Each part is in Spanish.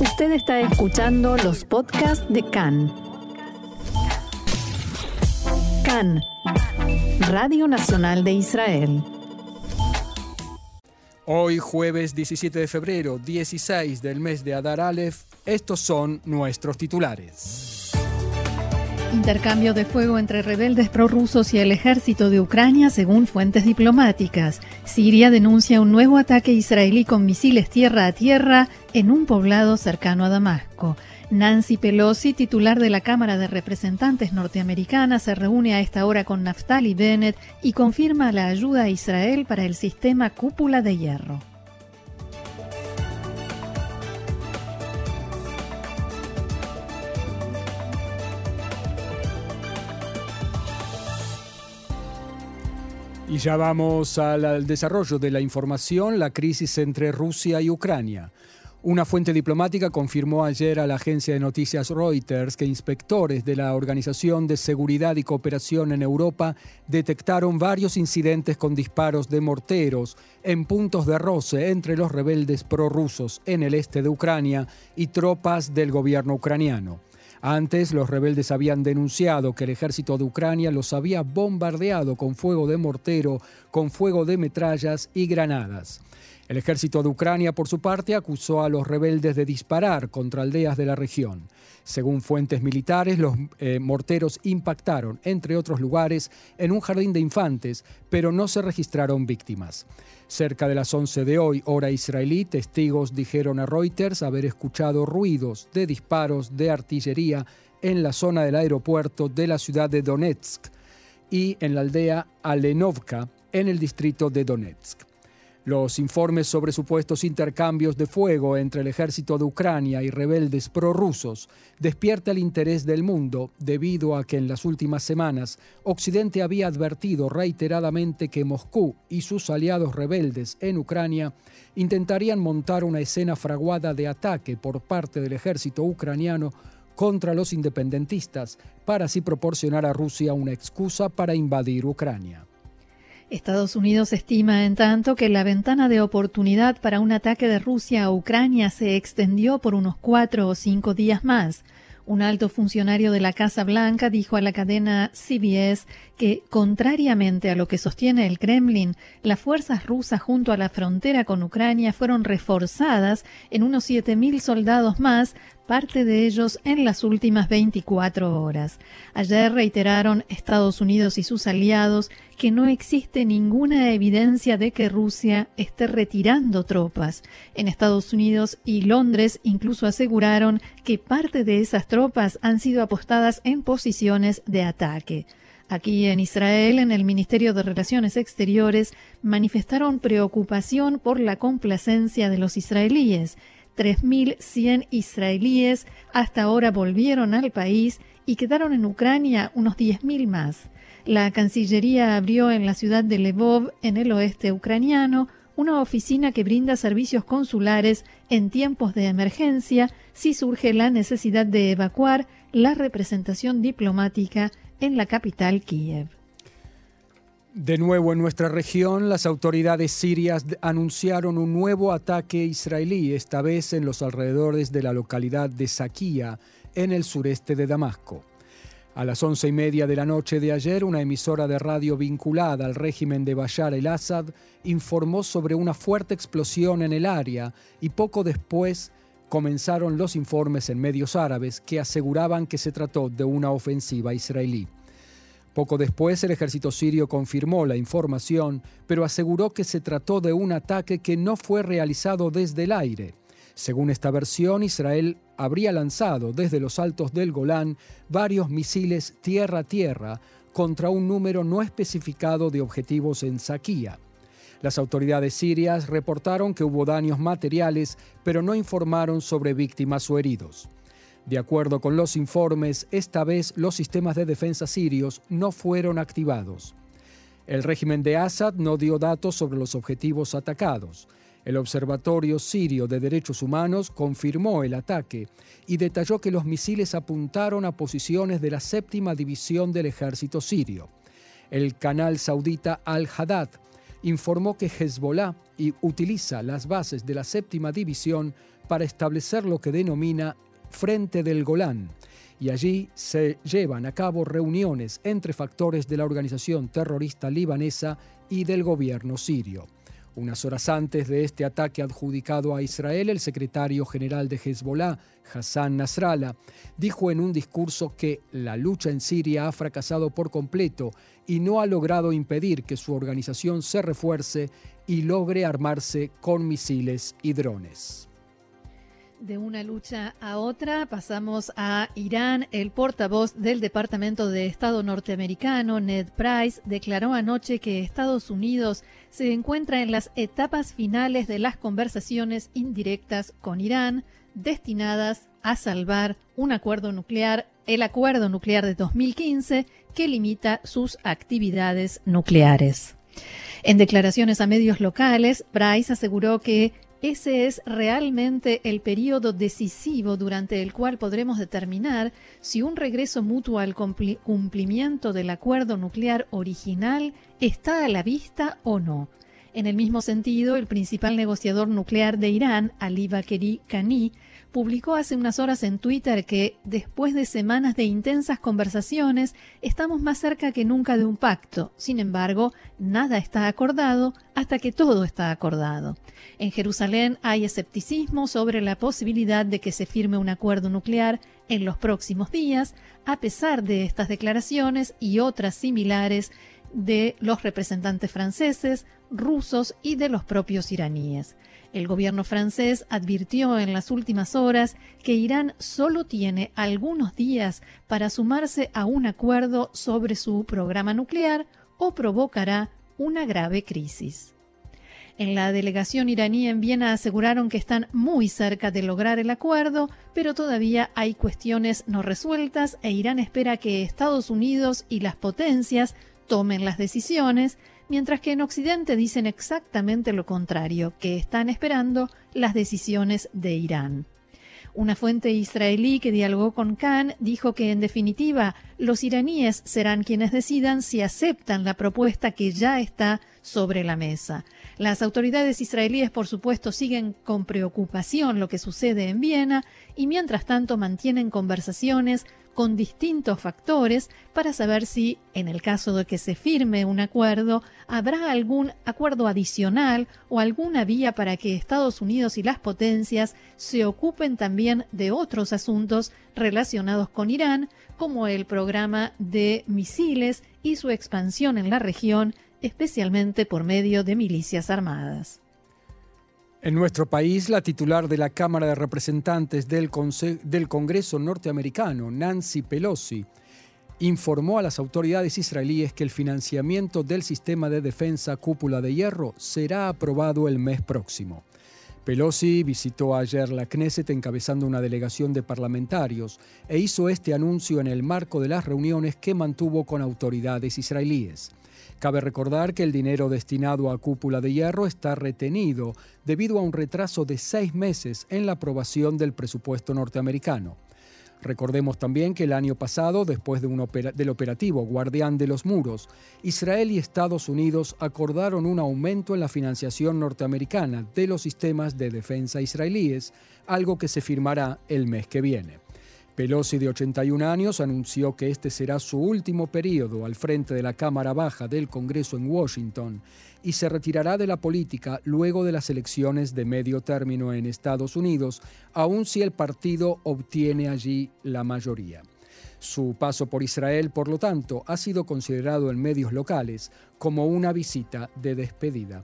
Usted está escuchando los podcasts de CAN. CAN, Radio Nacional de Israel. Hoy jueves 17 de febrero, 16 del mes de Adar Aleph, estos son nuestros titulares. Intercambio de fuego entre rebeldes prorrusos y el ejército de Ucrania según fuentes diplomáticas. Siria denuncia un nuevo ataque israelí con misiles tierra a tierra en un poblado cercano a Damasco. Nancy Pelosi, titular de la Cámara de Representantes norteamericana, se reúne a esta hora con Naftali Bennett y confirma la ayuda a Israel para el sistema cúpula de hierro. Y ya vamos al, desarrollo de la información, la crisis entre Rusia y Ucrania. Una fuente diplomática confirmó ayer a la agencia de noticias Reuters que inspectores de la Organización de Seguridad y Cooperación en Europa detectaron varios incidentes con disparos de morteros en puntos de roce entre los rebeldes prorrusos en el este de Ucrania y tropas del gobierno ucraniano. Antes, los rebeldes habían denunciado que el ejército de Ucrania los había bombardeado con fuego de mortero, con fuego de metrallas y granadas. El ejército de Ucrania, por su parte, acusó a los rebeldes de disparar contra aldeas de la región. Según fuentes militares, los eh, morteros impactaron, entre otros lugares, en un jardín de infantes, pero no se registraron víctimas. Cerca de las 11 de hoy, hora israelí, testigos dijeron a Reuters haber escuchado ruidos de disparos de artillería en la zona del aeropuerto de la ciudad de Donetsk y en la aldea Alenovka, en el distrito de Donetsk. Los informes sobre supuestos intercambios de fuego entre el ejército de Ucrania y rebeldes prorrusos despierta el interés del mundo debido a que en las últimas semanas Occidente había advertido reiteradamente que Moscú y sus aliados rebeldes en Ucrania intentarían montar una escena fraguada de ataque por parte del ejército ucraniano contra los independentistas para así proporcionar a Rusia una excusa para invadir Ucrania. Estados Unidos estima, en tanto, que la ventana de oportunidad para un ataque de Rusia a Ucrania se extendió por unos cuatro o cinco días más. Un alto funcionario de la Casa Blanca dijo a la cadena CBS que, contrariamente a lo que sostiene el Kremlin, las fuerzas rusas junto a la frontera con Ucrania fueron reforzadas en unos 7.000 soldados más parte de ellos en las últimas 24 horas. Ayer reiteraron Estados Unidos y sus aliados que no existe ninguna evidencia de que Rusia esté retirando tropas. En Estados Unidos y Londres incluso aseguraron que parte de esas tropas han sido apostadas en posiciones de ataque. Aquí en Israel, en el Ministerio de Relaciones Exteriores, manifestaron preocupación por la complacencia de los israelíes 3.100 israelíes hasta ahora volvieron al país y quedaron en Ucrania unos 10.000 más. La Cancillería abrió en la ciudad de Lvov, en el oeste ucraniano, una oficina que brinda servicios consulares en tiempos de emergencia si surge la necesidad de evacuar la representación diplomática en la capital Kiev. De nuevo en nuestra región, las autoridades sirias anunciaron un nuevo ataque israelí, esta vez en los alrededores de la localidad de Sakia, en el sureste de Damasco. A las once y media de la noche de ayer, una emisora de radio vinculada al régimen de Bashar el-Assad informó sobre una fuerte explosión en el área y poco después comenzaron los informes en medios árabes que aseguraban que se trató de una ofensiva israelí. Poco después el ejército sirio confirmó la información, pero aseguró que se trató de un ataque que no fue realizado desde el aire. Según esta versión, Israel habría lanzado desde los altos del Golán varios misiles tierra-tierra contra un número no especificado de objetivos en Saquía. Las autoridades sirias reportaron que hubo daños materiales, pero no informaron sobre víctimas o heridos. De acuerdo con los informes, esta vez los sistemas de defensa sirios no fueron activados. El régimen de Assad no dio datos sobre los objetivos atacados. El Observatorio Sirio de Derechos Humanos confirmó el ataque y detalló que los misiles apuntaron a posiciones de la séptima división del ejército sirio. El canal saudita Al-Haddad informó que Hezbollah utiliza las bases de la séptima división para establecer lo que denomina Frente del Golán, y allí se llevan a cabo reuniones entre factores de la organización terrorista libanesa y del gobierno sirio. Unas horas antes de este ataque adjudicado a Israel, el secretario general de Hezbollah, Hassan Nasrallah, dijo en un discurso que la lucha en Siria ha fracasado por completo y no ha logrado impedir que su organización se refuerce y logre armarse con misiles y drones. De una lucha a otra pasamos a Irán. El portavoz del Departamento de Estado norteamericano, Ned Price, declaró anoche que Estados Unidos se encuentra en las etapas finales de las conversaciones indirectas con Irán destinadas a salvar un acuerdo nuclear, el acuerdo nuclear de 2015 que limita sus actividades nucleares. En declaraciones a medios locales, Price aseguró que ese es realmente el periodo decisivo durante el cual podremos determinar si un regreso mutuo al cumplimiento del acuerdo nuclear original está a la vista o no. En el mismo sentido, el principal negociador nuclear de Irán, Ali Bakeri Khani, publicó hace unas horas en Twitter que, después de semanas de intensas conversaciones, estamos más cerca que nunca de un pacto. Sin embargo, nada está acordado hasta que todo está acordado. En Jerusalén hay escepticismo sobre la posibilidad de que se firme un acuerdo nuclear en los próximos días, a pesar de estas declaraciones y otras similares de los representantes franceses, rusos y de los propios iraníes. El gobierno francés advirtió en las últimas horas que Irán solo tiene algunos días para sumarse a un acuerdo sobre su programa nuclear o provocará una grave crisis. En la delegación iraní en Viena aseguraron que están muy cerca de lograr el acuerdo, pero todavía hay cuestiones no resueltas e Irán espera que Estados Unidos y las potencias tomen las decisiones mientras que en Occidente dicen exactamente lo contrario, que están esperando las decisiones de Irán. Una fuente israelí que dialogó con Khan dijo que en definitiva los iraníes serán quienes decidan si aceptan la propuesta que ya está sobre la mesa. Las autoridades israelíes, por supuesto, siguen con preocupación lo que sucede en Viena y mientras tanto mantienen conversaciones con distintos factores para saber si, en el caso de que se firme un acuerdo, habrá algún acuerdo adicional o alguna vía para que Estados Unidos y las potencias se ocupen también de otros asuntos relacionados con Irán, como el programa de misiles y su expansión en la región, especialmente por medio de milicias armadas. En nuestro país, la titular de la Cámara de Representantes del, Congreso norteamericano, Nancy Pelosi, informó a las autoridades israelíes que el financiamiento del sistema de defensa cúpula de hierro será aprobado el mes próximo. Pelosi visitó ayer la Knesset encabezando una delegación de parlamentarios e hizo este anuncio en el marco de las reuniones que mantuvo con autoridades israelíes. Cabe recordar que el dinero destinado a cúpula de hierro está retenido debido a un retraso de seis meses en la aprobación del presupuesto norteamericano. Recordemos también que el año pasado, después de un del operativo Guardián de los Muros, Israel y Estados Unidos acordaron un aumento en la financiación norteamericana de los sistemas de defensa israelíes, algo que se firmará el mes que viene. Pelosi, de 81 años, anunció que este será su último periodo al frente de la Cámara Baja del Congreso en Washington y se retirará de la política luego de las elecciones de medio término en Estados Unidos, aun si el partido obtiene allí la mayoría. Su paso por Israel, por lo tanto, ha sido considerado en medios locales como una visita de despedida.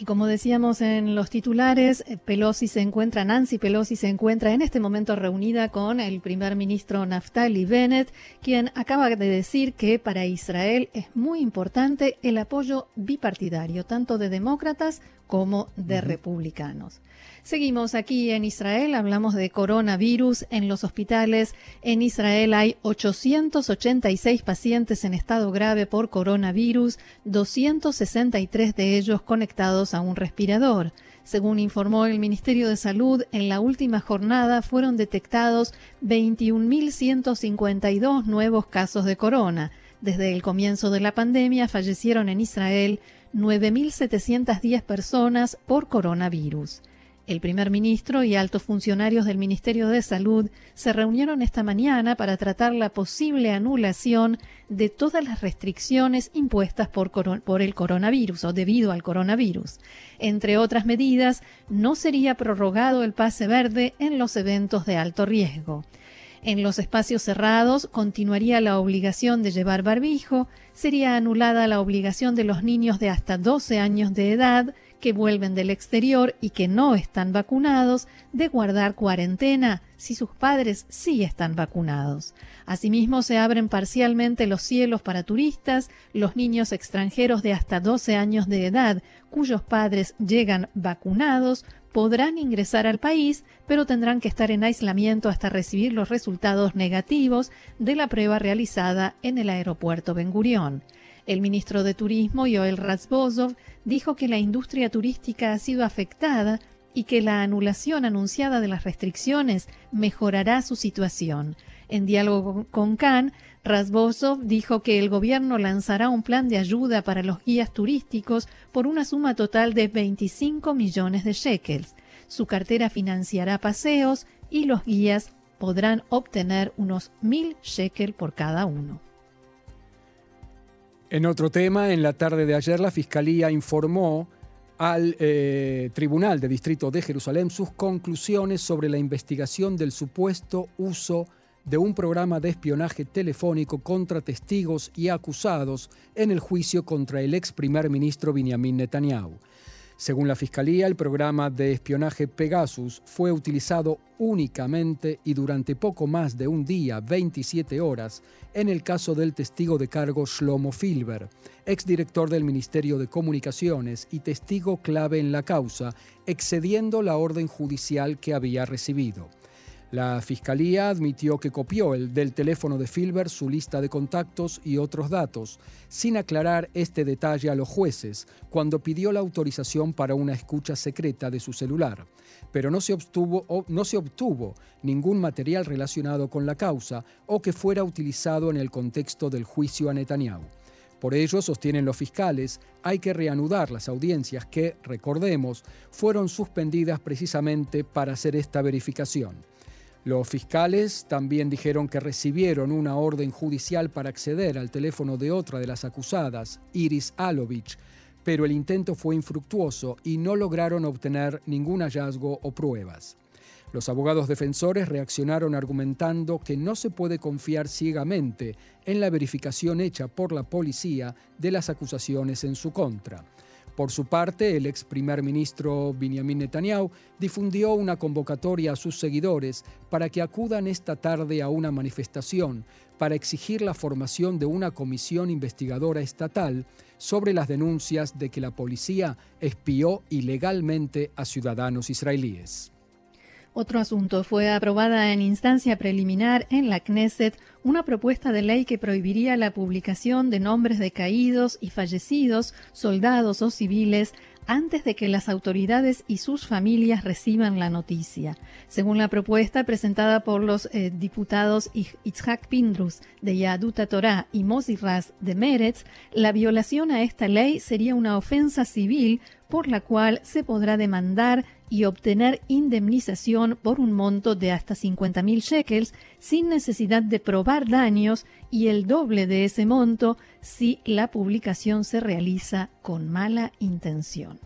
Y como decíamos en los titulares, eh, Pelosi se encuentra, Nancy Pelosi se encuentra en este momento reunida con el primer ministro Naftali Bennett, quien acaba de decir que para Israel es muy importante el apoyo bipartidario, tanto de demócratas como de republicanos. Seguimos aquí en Israel, hablamos de coronavirus en los hospitales. En Israel hay 886 pacientes en estado grave por coronavirus, 263 de ellos conectados a un respirador. Según informó el Ministerio de Salud, en la última jornada fueron detectados 21.152 nuevos casos de corona. Desde el comienzo de la pandemia fallecieron en Israel 9.710 personas por coronavirus. El primer ministro y altos funcionarios del Ministerio de Salud se reunieron esta mañana para tratar la posible anulación de todas las restricciones impuestas por, el coronavirus o debido al coronavirus. Entre otras medidas, no sería prorrogado el pase verde en los eventos de alto riesgo. En los espacios cerrados continuaría la obligación de llevar barbijo, sería anulada la obligación de los niños de hasta 12 años de edad que vuelven del exterior y que no están vacunados de guardar cuarentena si sus padres sí están vacunados. Asimismo, se abren parcialmente los cielos para turistas, los niños extranjeros de hasta 12 años de edad cuyos padres llegan vacunados podrán ingresar al país, pero tendrán que estar en aislamiento hasta recibir los resultados negativos de la prueba realizada en el aeropuerto Ben Gurión. El ministro de Turismo, Yoel Razbozov, dijo que la industria turística ha sido afectada y que la anulación anunciada de las restricciones mejorará su situación. En diálogo con Khan, Razbozov dijo que el gobierno lanzará un plan de ayuda para los guías turísticos por una suma total de 25 millones de shekels. Su cartera financiará paseos y los guías podrán obtener unos mil shekels por cada uno. En otro tema, en la tarde de ayer la Fiscalía informó al eh, Tribunal de Distrito de Jerusalén sus conclusiones sobre la investigación del supuesto uso de un programa de espionaje telefónico contra testigos y acusados en el juicio contra el ex primer ministro Benjamin Netanyahu. Según la Fiscalía, el programa de espionaje Pegasus fue utilizado únicamente y durante poco más de un día, 27 horas, en el caso del testigo de cargo Shlomo Filber, exdirector del Ministerio de Comunicaciones y testigo clave en la causa, excediendo la orden judicial que había recibido. La fiscalía admitió que copió el del teléfono de Filber su lista de contactos y otros datos, sin aclarar este detalle a los jueces cuando pidió la autorización para una escucha secreta de su celular. Pero no se obtuvo, no se obtuvo ningún material relacionado con la causa o que fuera utilizado en el contexto del juicio a Netanyahu. Por ello, sostienen los fiscales, hay que reanudar las audiencias que, recordemos, fueron suspendidas precisamente para hacer esta verificación. Los fiscales también dijeron que recibieron una orden judicial para acceder al teléfono de otra de las acusadas, Iris Alovich, pero el intento fue infructuoso y no lograron obtener ningún hallazgo o pruebas. Los abogados defensores reaccionaron argumentando que no se puede confiar ciegamente en la verificación hecha por la policía de las acusaciones en su contra. Por su parte, el ex primer ministro Benjamin Netanyahu difundió una convocatoria a sus seguidores para que acudan esta tarde a una manifestación para exigir la formación de una comisión investigadora estatal sobre las denuncias de que la policía espió ilegalmente a ciudadanos israelíes. Otro asunto. Fue aprobada en instancia preliminar en la Knesset una propuesta de ley que prohibiría la publicación de nombres de caídos y fallecidos, soldados o civiles, antes de que las autoridades y sus familias reciban la noticia. Según la propuesta presentada por los eh, diputados Itzhak Pindrus de Yaduta Torah y Mosí Raz de Meretz, la violación a esta ley sería una ofensa civil por la cual se podrá demandar y obtener indemnización por un monto de hasta 50.000 shekels sin necesidad de probar daños y el doble de ese monto si la publicación se realiza con mala intención.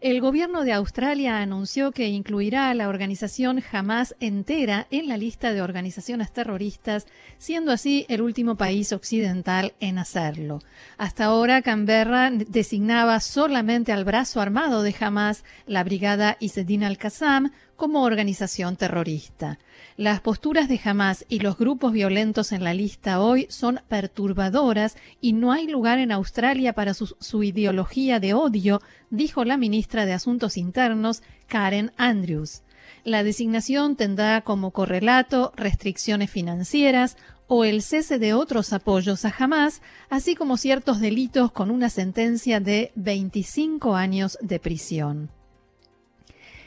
El gobierno de Australia anunció que incluirá a la organización Hamas entera en la lista de organizaciones terroristas, siendo así el último país occidental en hacerlo. Hasta ahora, Canberra designaba solamente al brazo armado de Hamas, la brigada Isedin al-Qassam, como organización terrorista. Las posturas de Hamas y los grupos violentos en la lista hoy son perturbadoras y no hay lugar en Australia para su, ideología de odio, dijo la ministra de Asuntos Internos, Karen Andrews. La designación tendrá como correlato restricciones financieras o el cese de otros apoyos a Hamas, así como ciertos delitos con una sentencia de 25 años de prisión.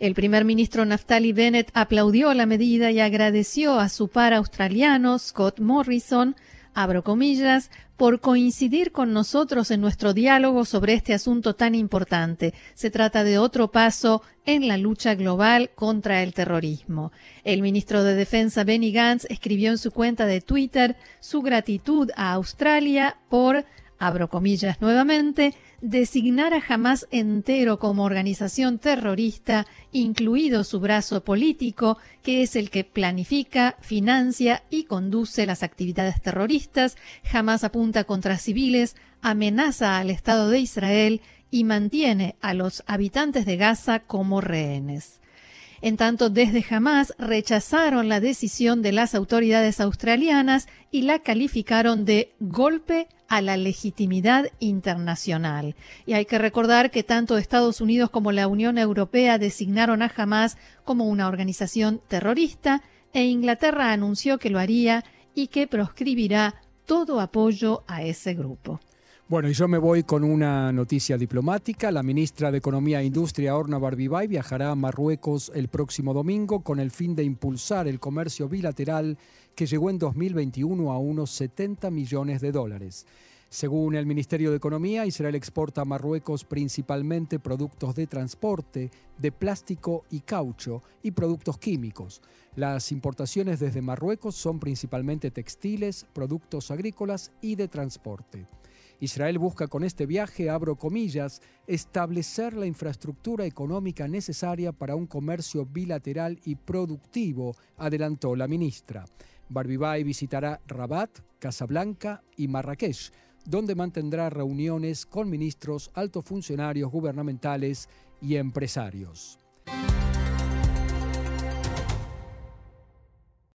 El primer ministro Naftali Bennett aplaudió la medida y agradeció a su par australiano, Scott Morrison, abro comillas, por coincidir con nosotros en nuestro diálogo sobre este asunto tan importante. Se trata de otro paso en la lucha global contra el terrorismo. El ministro de Defensa Benny Gantz escribió en su cuenta de Twitter su gratitud a Australia por abro comillas nuevamente, designar a Hamas entero como organización terrorista, incluido su brazo político, que es el que planifica, financia y conduce las actividades terroristas, Hamas apunta contra civiles, amenaza al Estado de Israel y mantiene a los habitantes de Gaza como rehenes. En tanto, desde Hamas rechazaron la decisión de las autoridades australianas y la calificaron de golpe a la legitimidad internacional. Y hay que recordar que tanto Estados Unidos como la Unión Europea designaron a Hamas como una organización terrorista e Inglaterra anunció que lo haría y que proscribirá todo apoyo a ese grupo. Bueno, y yo me voy con una noticia diplomática. La ministra de Economía e Industria, Orna Barbibay, viajará a Marruecos el próximo domingo con el fin de impulsar el comercio bilateral que llegó en 2021 a unos 70 millones de dólares. Según el Ministerio de Economía, Israel exporta a Marruecos principalmente productos de transporte, de plástico y caucho y productos químicos. Las importaciones desde Marruecos son principalmente textiles, productos agrícolas y de transporte. Israel busca con este viaje, abro comillas, establecer la infraestructura económica necesaria para un comercio bilateral y productivo, adelantó la ministra. Barbibay visitará Rabat, Casablanca y Marrakech, donde mantendrá reuniones con ministros, altos funcionarios gubernamentales y empresarios.